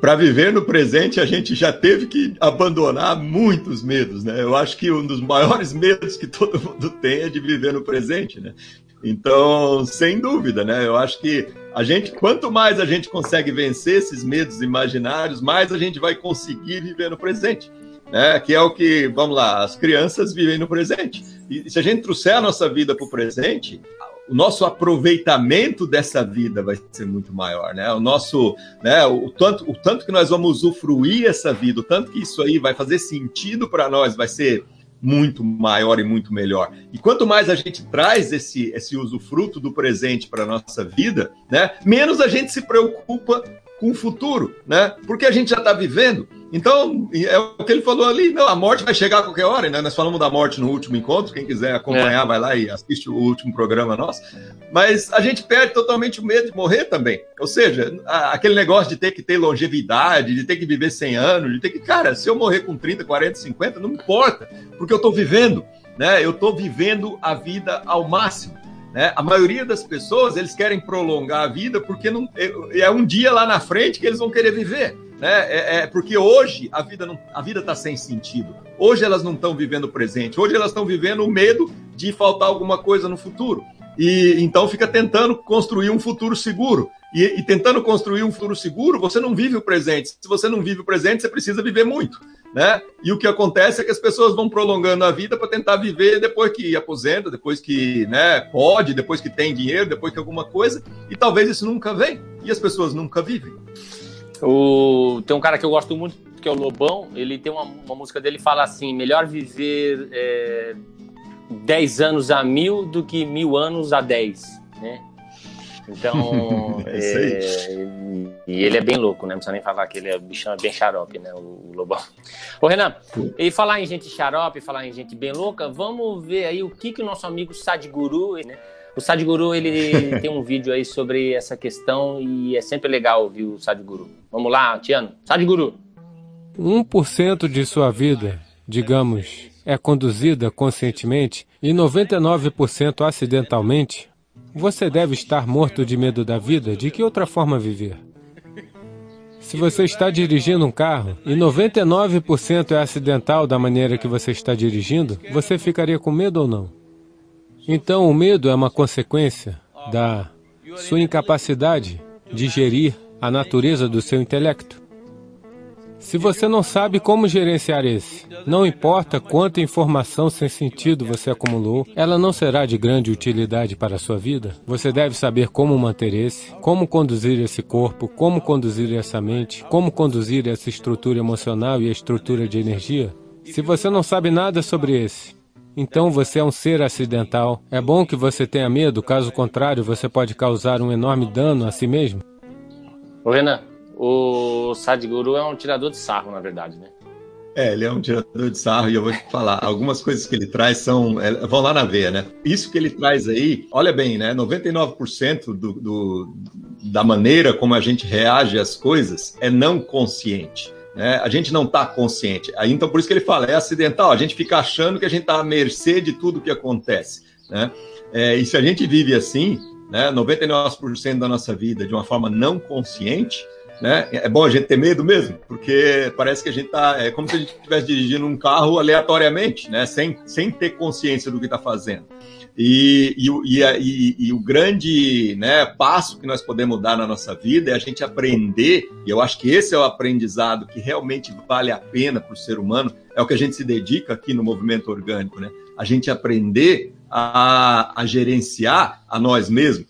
Para viver no presente, a gente já teve que abandonar muitos medos, né? Eu acho que um dos maiores (laughs) medos que todo mundo tem é de viver no presente, né? Então, sem dúvida, né? Eu acho que a gente, quanto mais a gente consegue vencer esses medos imaginários, mais a gente vai conseguir viver no presente. Né? Que é o que, vamos lá, as crianças vivem no presente. E se a gente trouxer a nossa vida para o presente, o nosso aproveitamento dessa vida vai ser muito maior, né? O nosso, né? O tanto, o tanto que nós vamos usufruir essa vida, o tanto que isso aí vai fazer sentido para nós, vai ser muito maior e muito melhor. E quanto mais a gente traz esse, esse usufruto do presente para nossa vida, né? Menos a gente se preocupa com o futuro, né? Porque a gente já está vivendo. Então, é o que ele falou ali, não, a morte vai chegar a qualquer hora, né? Nós falamos da morte no último encontro, quem quiser acompanhar, vai lá e assiste o último programa nosso. Mas a gente perde totalmente o medo de morrer também. Ou seja, aquele negócio de ter que ter longevidade, de ter que viver 100 anos, de ter que, cara, se eu morrer com 30, 40, 50, não importa, porque eu estou vivendo, né? Eu estou vivendo a vida ao máximo. Né? A maioria das pessoas eles querem prolongar a vida porque não, é, é um dia lá na frente que eles vão querer viver. Né? É, é porque hoje a vida não, a vida está sem sentido. Hoje elas não estão vivendo o presente. Hoje elas estão vivendo o medo de faltar alguma coisa no futuro. E então fica tentando construir um futuro seguro. E, e tentando construir um futuro seguro, você não vive o presente. Se você não vive o presente, você precisa viver muito. Né? E o que acontece é que as pessoas vão prolongando a vida para tentar viver depois que aposenta, depois que né, pode, depois que tem dinheiro, depois que alguma coisa, e talvez isso nunca vem. E as pessoas nunca vivem. O, tem um cara que eu gosto muito, que é o Lobão. Ele tem uma, uma música dele que fala assim: melhor viver é, 10 anos a mil do que mil anos a 10. Né? Então. (laughs) É é, e ele é bem louco, né? Não precisa nem falar que ele é bichão, é bem xarope, né? O, o Lobão. (laughs) Ô, Renan, e falar em gente xarope, falar em gente bem louca, vamos ver aí o que, que o nosso amigo Sadhguru, né? O Sadhguru, ele (laughs) tem um vídeo aí sobre essa questão e é sempre legal ouvir o Sadhguru. Vamos lá, Tiano. Sadhguru. 1% de sua vida, digamos, é conduzida conscientemente e 99% acidentalmente, você deve estar morto de medo da vida. De que outra forma viver? Se você está dirigindo um carro e 99% é acidental da maneira que você está dirigindo, você ficaria com medo ou não? Então, o medo é uma consequência da sua incapacidade de gerir a natureza do seu intelecto. Se você não sabe como gerenciar esse, não importa quanta informação sem sentido você acumulou, ela não será de grande utilidade para a sua vida. Você deve saber como manter esse, como conduzir esse corpo, como conduzir essa mente, como conduzir essa estrutura emocional e a estrutura de energia. Se você não sabe nada sobre esse, então você é um ser acidental. É bom que você tenha medo, caso contrário, você pode causar um enorme dano a si mesmo. Ô, Renan, o Sadhguru é um tirador de sarro, na verdade, né? É, ele é um tirador de sarro e eu vou te falar, (laughs) algumas coisas que ele traz são, é, vão lá na veia, né? Isso que ele traz aí, olha bem, né? 99% do, do, da maneira como a gente reage às coisas é não consciente. Né? A gente não está consciente. Aí, então, por isso que ele fala, é acidental. A gente fica achando que a gente está à mercê de tudo que acontece. Né? É, e se a gente vive assim, né, 99% da nossa vida de uma forma não consciente, Né? É bom a gente ter medo mesmo, porque parece que a gente tá. É como se a gente estivesse dirigindo um carro aleatoriamente, né? sem, sem ter consciência do que está fazendo. E, e, e, e, o grande né, passo que nós podemos dar na nossa vida é a gente aprender, e eu acho que esse é o aprendizado que realmente vale a pena para o ser humano, é o que a gente se dedica aqui no movimento orgânico, né? A gente aprender a, a gerenciar a nós mesmos.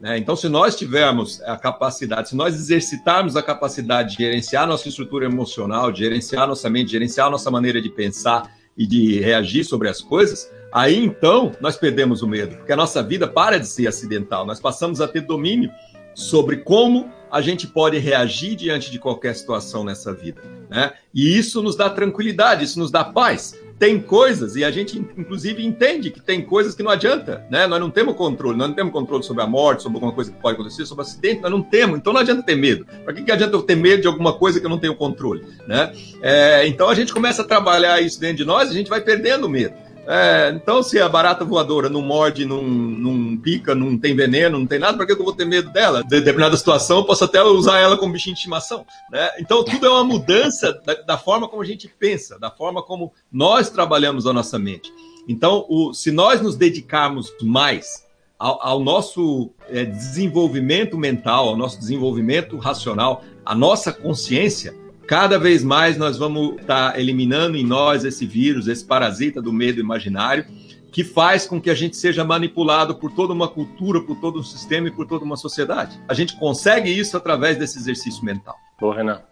Né? Então, se nós tivermos a capacidade, se nós exercitarmos a capacidade de gerenciar nossa estrutura emocional, de gerenciar nossa mente, de gerenciar nossa maneira de pensar e de reagir sobre as coisas, Aí então nós perdemos o medo, porque a nossa vida para de ser acidental, nós passamos a ter domínio sobre como a gente pode reagir diante de qualquer situação nessa vida, né? E isso nos dá tranquilidade, isso nos dá paz. Tem coisas, e a gente inclusive entende que tem coisas que não adianta, né? Nós não temos controle, nós não temos controle sobre a morte, sobre alguma coisa que pode acontecer, sobre acidente, nós não temos, então não adianta ter medo. Para que, que adianta eu ter medo de alguma coisa que eu não tenho controle, né? É, então a gente começa a trabalhar isso dentro de nós, a gente vai perdendo o medo. É, então, se a barata voadora não morde, não, não pica, não tem veneno, não tem nada, para que eu vou ter medo dela? De determinada situação, eu posso até usar ela como bichinho de estimação. Né? Então, tudo é uma mudança da, da, forma como a gente pensa, da forma como nós trabalhamos a nossa mente. Então, o, se nós nos dedicarmos mais ao, ao nosso é, desenvolvimento mental, ao nosso desenvolvimento racional, à nossa consciência, Cada vez mais nós vamos estar tá eliminando em nós esse vírus, esse parasita do medo imaginário, que faz com que a gente seja manipulado por toda uma cultura, por todo um sistema e por toda uma sociedade. A gente consegue isso através desse exercício mental. Ô, Renan.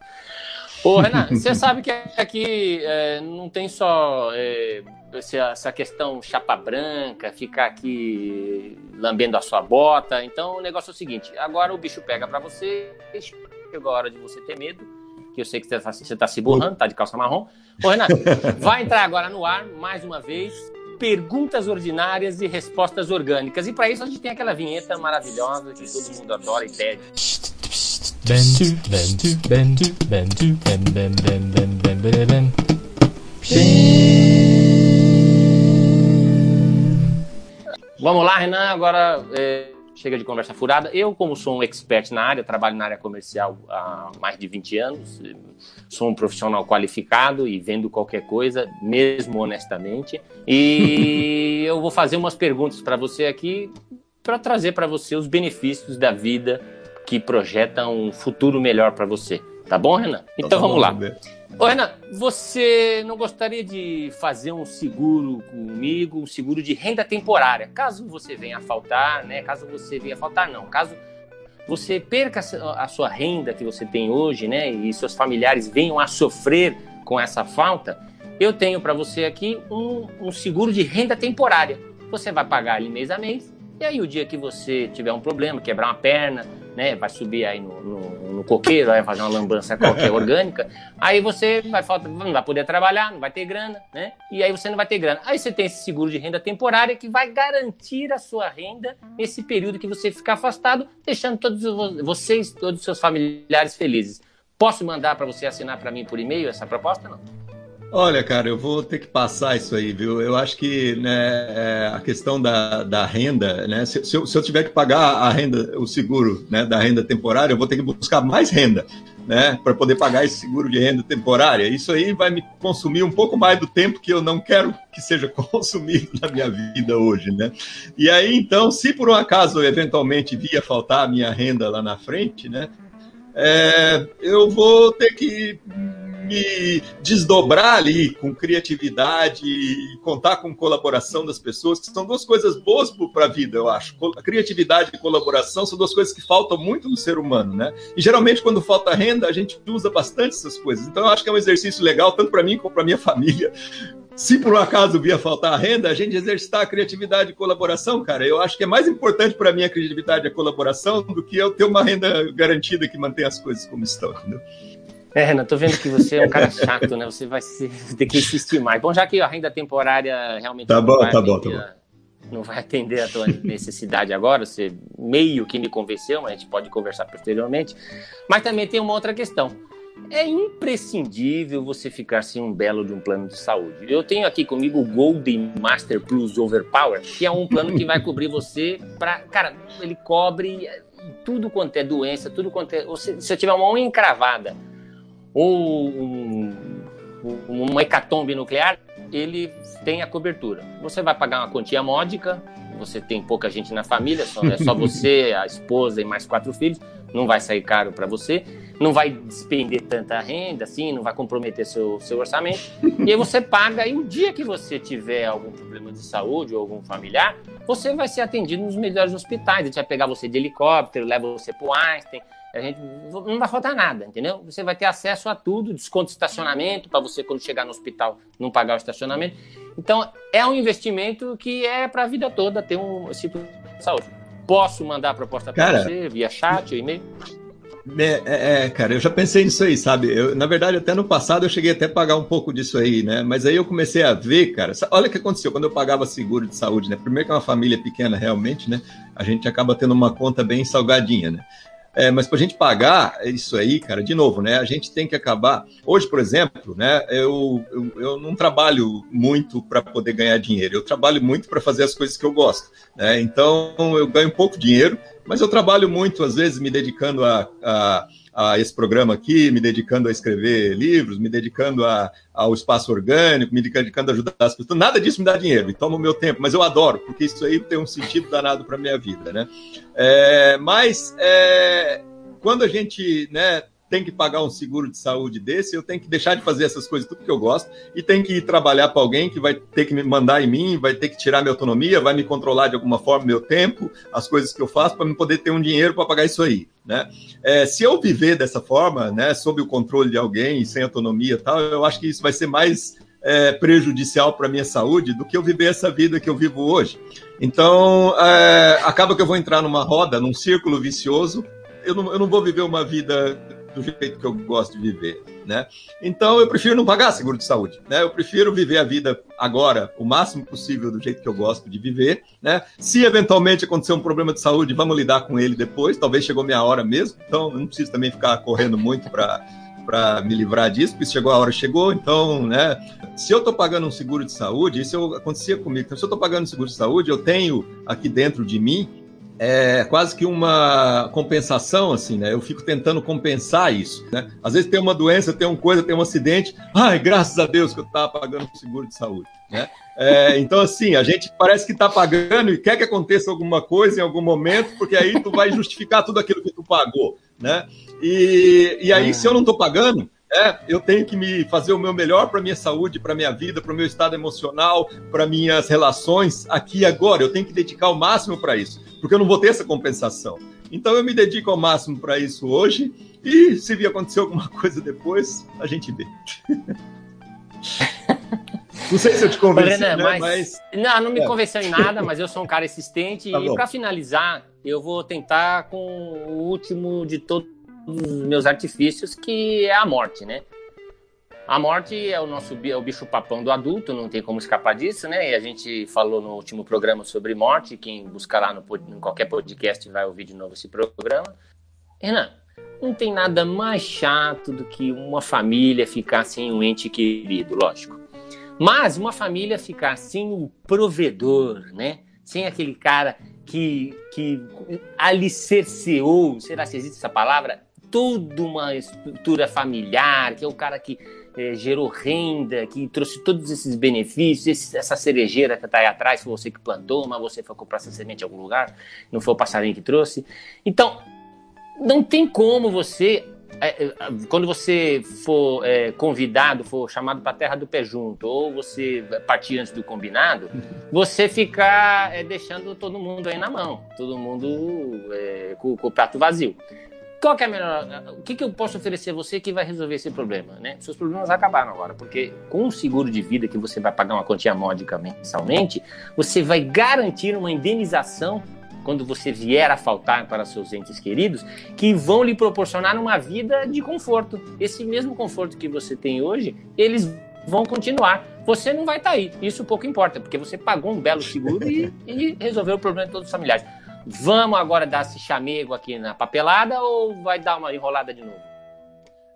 Ô, Renan, (laughs) você sabe que aqui é, não tem só é, essa questão chapa branca, ficar aqui lambendo a sua bota. Então, o negócio é o seguinte: agora o bicho pega para você, chegou a hora de você ter medo que eu sei que você está se borrando, está de calça marrom. Ô, Renato, (laughs) vai entrar agora no ar, mais uma vez, perguntas ordinárias e respostas orgânicas. E para isso a gente tem aquela vinheta maravilhosa que todo mundo adora e pede. Vamos lá, Renan. Agora é, chega de conversa furada. Eu, como sou um expert na área, trabalho na área comercial há mais de 20 anos, sou um profissional qualificado e vendo qualquer coisa, mesmo honestamente. E (laughs) eu vou fazer umas perguntas para você aqui para trazer para você os benefícios da vida que projeta um futuro melhor para você. Tá bom, Renan? Então, então vamos lá. Ô, Renan, você não gostaria de fazer um seguro comigo, um seguro de renda temporária, caso você venha a faltar, né? Caso você venha a faltar, não. Caso você perca a sua renda que você tem hoje, né? E seus familiares venham a sofrer com essa falta, eu tenho para você aqui um, um seguro de renda temporária. Você vai pagar ali mês a mês, e aí o dia que você tiver um problema, quebrar uma perna, né, vai subir aí no, no, no coqueiro, vai fazer uma lambança qualquer (laughs) orgânica, aí você vai falta, não vai poder trabalhar, não vai ter grana, né? E aí você não vai ter grana. Aí você tem esse seguro de renda temporária que vai garantir a sua renda nesse período que você ficar afastado, deixando todos vocês, todos os seus familiares felizes. Posso mandar para você assinar para mim por e-mail essa proposta? Não. Olha, cara, eu vou ter que passar isso aí, viu? Eu acho que né, é, a questão da, da renda, né? Se, se, eu, se, eu, tiver que pagar a renda, o seguro né, da renda temporária, eu vou ter que buscar mais renda, né? Para poder pagar esse seguro de renda temporária. Isso aí vai me consumir um pouco mais do tempo que eu não quero que seja (laughs) consumido na minha vida hoje, né? E aí, então, se por um acaso eventualmente via faltar a minha renda lá na frente, né? É, eu vou ter que me desdobrar ali com criatividade e contar com colaboração das pessoas, que são duas coisas boas para a vida, eu acho. A criatividade e colaboração são duas coisas que faltam muito no ser humano, né? E geralmente quando falta renda, a gente usa bastante essas coisas. Então eu acho que é um exercício legal, tanto para mim como para minha (laughs) família. Se por um acaso via faltar renda, a gente exercitar a criatividade e colaboração, cara. Eu acho que é mais importante para mim a criatividade e a colaboração do que eu ter uma renda garantida que mantém as coisas como estão, entendeu? É, Renan, tô vendo que você é um cara chato, né? Você vai (laughs) ter que insistir mais. Bom, já que a renda temporária realmente tá bom, tá bom, tá bom. não vai atender a tua necessidade agora, você meio que me convenceu, mas a gente pode conversar posteriormente. Mas também tem uma outra questão. É imprescindível você ficar sem um belo de um plano de saúde. Eu tenho aqui comigo o Golden Master Plus Overpower, que é um plano que vai cobrir você para, cara, ele cobre tudo quanto é doença, tudo quanto é. Se, se eu tiver uma unha encravada ou um, uma hecatombe nuclear, ele tem a cobertura. Você vai pagar uma quantia módica, você tem pouca gente na família, só, é só você, a esposa e mais quatro filhos, não vai sair caro para você, não vai despender tanta renda, assim, não vai comprometer seu, seu orçamento. E aí você paga, e o dia que você tiver algum problema de saúde ou algum familiar, você vai ser atendido nos melhores hospitais. A gente vai pegar você de helicóptero, leva você para o Einstein, a gente não vai faltar nada, entendeu? Você vai ter acesso a tudo, desconto de estacionamento para você quando chegar no hospital não pagar o estacionamento. Então é um investimento que é para a vida toda ter um esse tipo de saúde. Posso mandar a proposta para você via chat e-mail? É, é, é, cara, eu já pensei nisso aí, sabe? Eu, na verdade, até no passado eu cheguei até a pagar um pouco disso aí, né? Mas aí eu comecei a ver, cara. Olha o que aconteceu quando eu pagava seguro de saúde, né? Primeiro que é uma família pequena, realmente, né? A gente acaba tendo uma conta bem salgadinha, né? É, mas para a gente pagar isso aí, cara, de novo, né? A gente tem que acabar. Hoje, por exemplo, né? Eu, eu, eu não trabalho muito para poder ganhar dinheiro. Eu trabalho muito para fazer as coisas que eu gosto. Né? Então, eu ganho pouco dinheiro, mas eu trabalho muito, às vezes, me dedicando a, a a esse programa aqui, me dedicando a escrever livros, me dedicando a, ao espaço orgânico, me dedicando a ajudar as pessoas. Nada disso me dá dinheiro e toma o meu tempo, mas eu adoro, porque isso aí tem um sentido danado para minha vida, né? É, mas é, quando a gente né, tem que pagar um seguro de saúde desse, eu tenho que deixar de fazer essas coisas tudo que eu gosto e tenho que ir trabalhar para alguém que vai ter que me mandar em mim, vai ter que tirar minha autonomia, vai me controlar de alguma forma meu tempo, as coisas que eu faço para me poder ter um dinheiro para pagar isso aí, né? É, se eu viver dessa forma, né, sob o controle de alguém, sem autonomia tal, eu acho que isso vai ser mais é, prejudicial para minha saúde do que eu viver essa vida que eu vivo hoje. Então, é, acaba que eu vou entrar numa roda, num círculo vicioso. Eu não, eu não vou viver uma vida do jeito que eu gosto de viver, né? Então eu prefiro não pagar seguro de saúde, né? Eu prefiro viver a vida agora o máximo possível do jeito que eu gosto de viver, né? Se eventualmente acontecer um problema de saúde, vamos lidar com ele depois. Talvez chegou minha hora mesmo, então não preciso também ficar correndo muito para para me livrar disso, porque chegou a hora, chegou, então, né? Se eu estou pagando um seguro de saúde, isso acontecia comigo. Então, se eu estou pagando um seguro de saúde, eu tenho aqui dentro de mim é quase que uma compensação, assim, né? Eu fico tentando compensar isso, né? Às vezes tem uma doença, tem uma coisa, tem um acidente, ai, graças a Deus que eu estava pagando o seguro de saúde, né? É, então, assim, a gente parece que está pagando e quer que aconteça alguma coisa em algum momento, porque aí tu vai justificar tudo aquilo que tu pagou, né? E, e aí, se eu não estou pagando, é, eu tenho que me fazer o meu melhor para minha saúde, para minha vida, para o meu estado emocional, para minhas relações aqui e agora. Eu tenho que dedicar o máximo para isso, porque eu não vou ter essa compensação. Então eu me dedico ao máximo para isso hoje e se vir acontecer alguma (laughs) coisa depois, a gente vê. (laughs) Não sei se eu te convenci, né? mas... mas... Não, não me é. convenceu em nada, mas eu sou um cara insistente. (laughs) Tá e para finalizar, eu vou tentar com o último de todos dos meus artifícios, que é a morte, né? A morte é o nosso é o bicho papão do adulto, não tem como escapar disso, né? E a gente falou no último programa sobre morte. Quem buscar lá no, em qualquer podcast vai ouvir de novo esse programa. Renan, não tem nada mais chato do que uma família ficar sem um ente querido, lógico. Mas uma família ficar sem um provedor, né? Sem aquele cara que, que alicerceou, será que existe essa palavra? Toda uma estrutura familiar, que é o cara que é, gerou renda, que trouxe todos esses benefícios, esse, essa cerejeira que está aí atrás, foi você que plantou, mas você foi comprar essa semente em algum lugar, não foi o passarinho que trouxe. Então, não tem como você, é, é quando você for é, convidado, for chamado para a terra do pé junto, ou você partir antes do combinado, (laughs) você ficar é, deixando todo mundo aí na mão, todo mundo é, com, com o prato vazio. Qual é a melhor? O que, que eu posso oferecer a você que vai resolver esse problema? Né? Seus problemas acabaram agora, porque com o seguro de vida que você vai pagar uma quantia módica mensalmente, você vai garantir uma indenização quando você vier a faltar para seus entes queridos, que vão lhe proporcionar uma vida de conforto. Esse mesmo conforto que você tem hoje, eles vão continuar. Você não vai estar tá aí. Isso pouco importa, porque você pagou um belo seguro e, e resolveu o problema de todos os familiares. Vamos agora dar esse chamego aqui na papelada ou vai dar uma enrolada de novo?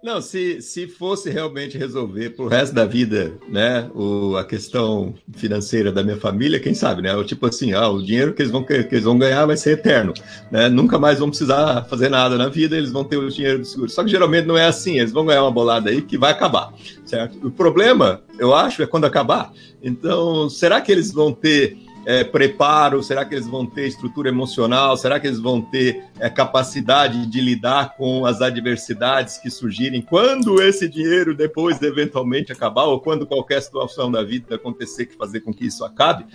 Não, se, se fosse realmente resolver pro resto da vida, né, o, a questão financeira da minha família, quem sabe, né? Tipo assim, ah, o dinheiro que eles vão, que eles vão ganhar vai ser eterno, né? Nunca mais vão precisar fazer nada na vida, eles vão ter o dinheiro do seguro. Só que geralmente não é assim, eles vão ganhar uma bolada aí que vai acabar, certo? O problema, eu acho, é quando acabar. Então, será que eles vão ter é, preparo? Será que eles vão ter estrutura emocional? Será que eles vão ter é, capacidade de lidar com as adversidades que surgirem quando esse dinheiro depois eventualmente acabar ou quando qualquer situação da vida acontecer que fazer com que isso acabe?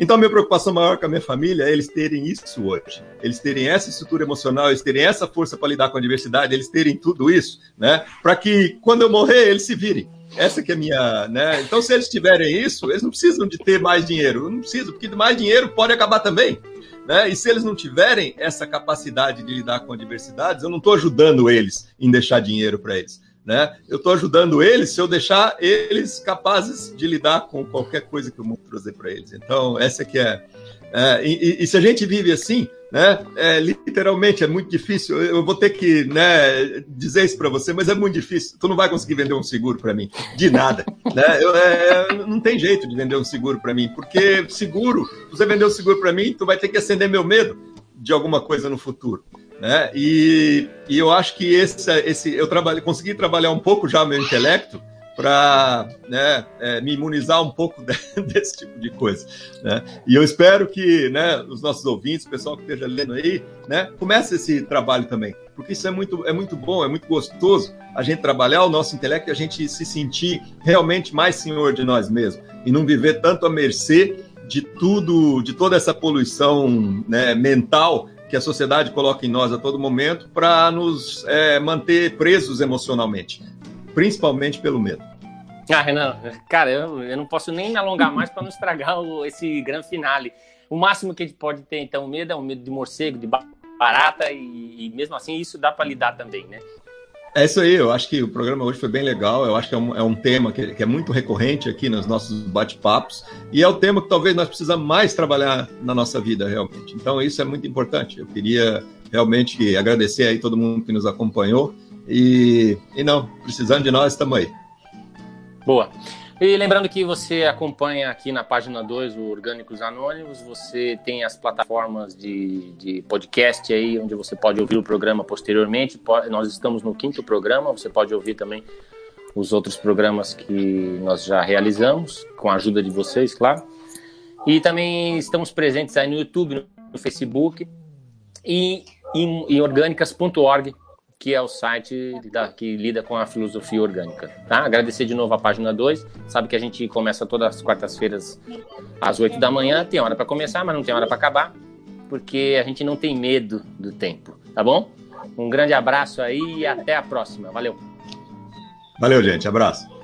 Então, a minha preocupação maior com a minha família é eles terem isso hoje. Eles terem essa estrutura emocional, eles terem essa força para lidar com a adversidade, eles terem tudo isso, né? Para que quando eu morrer, eles se virem. Essa que é a minha, né? Então, se eles tiverem isso, eles não precisam de ter mais dinheiro. Eu não preciso, porque mais dinheiro pode acabar também. Né? E se eles não tiverem essa capacidade de lidar com adversidades, eu não estou ajudando eles em deixar dinheiro para eles. Né? Eu estou ajudando eles se eu deixar eles capazes de lidar com qualquer coisa que o mundo trazer para eles. Então, essa que é. é e, e, se a gente vive assim, né? É, literalmente é muito difícil. Eu vou ter que né, dizer isso para você, mas é muito difícil. Tu não vai conseguir vender um seguro para mim, de nada. né? Eu, é, não tem jeito de vender um seguro para mim, porque seguro, você vender um seguro para mim, tu vai ter que acender meu medo de alguma coisa no futuro. Né? E, e eu acho que esse, esse eu trabalhei, consegui trabalhar um pouco já meu intelecto para né, é, me imunizar um pouco (laughs) desse tipo de coisa. Né? E eu espero que né, os nossos ouvintes, o pessoal que esteja lendo aí, né, comece esse trabalho também, porque isso é muito, é muito bom, é muito gostoso a gente trabalhar o nosso intelecto e a gente se sentir realmente mais senhor de nós mesmos e não viver tanto à mercê de tudo, de toda essa poluição né, mental que a sociedade coloca em nós a todo momento para nos é, manter presos emocionalmente principalmente pelo medo. Ah, Renan, cara, eu, eu não posso nem me alongar mais para não estragar o, esse grande finale. O máximo que a gente pode ter, então, medo é o medo de morcego, de barata, e, e mesmo assim isso dá para lidar também, né? É isso aí, eu acho que o programa hoje foi bem legal. Eu acho que é um, é um tema que, que, é muito recorrente aqui nos nossos bate-papos e é o tema que talvez nós precisamos mais trabalhar na nossa vida, realmente. Então, isso é muito importante. Eu queria realmente agradecer aí todo mundo que nos acompanhou e, e não, precisando de nós, estamos aí. Boa. E lembrando que você acompanha aqui na página 2 o Orgânicos Anônimos, você tem as plataformas de, de podcast aí, onde você pode ouvir o programa posteriormente. Nós estamos no quinto programa, você pode ouvir também os outros programas que nós já realizamos, com a ajuda de vocês, claro. E também estamos presentes aí no YouTube, no Facebook e em, em orgânicas.org que é o site da, que lida com a filosofia orgânica. Tá? Agradecer de novo a página 2. Sabe que a gente começa todas as quartas-feiras às 8 da manhã. Tem hora para começar, mas não tem hora para acabar, porque a gente não tem medo do tempo, tá bom? Um grande abraço aí e até a próxima. Valeu. Valeu, gente. Abraço.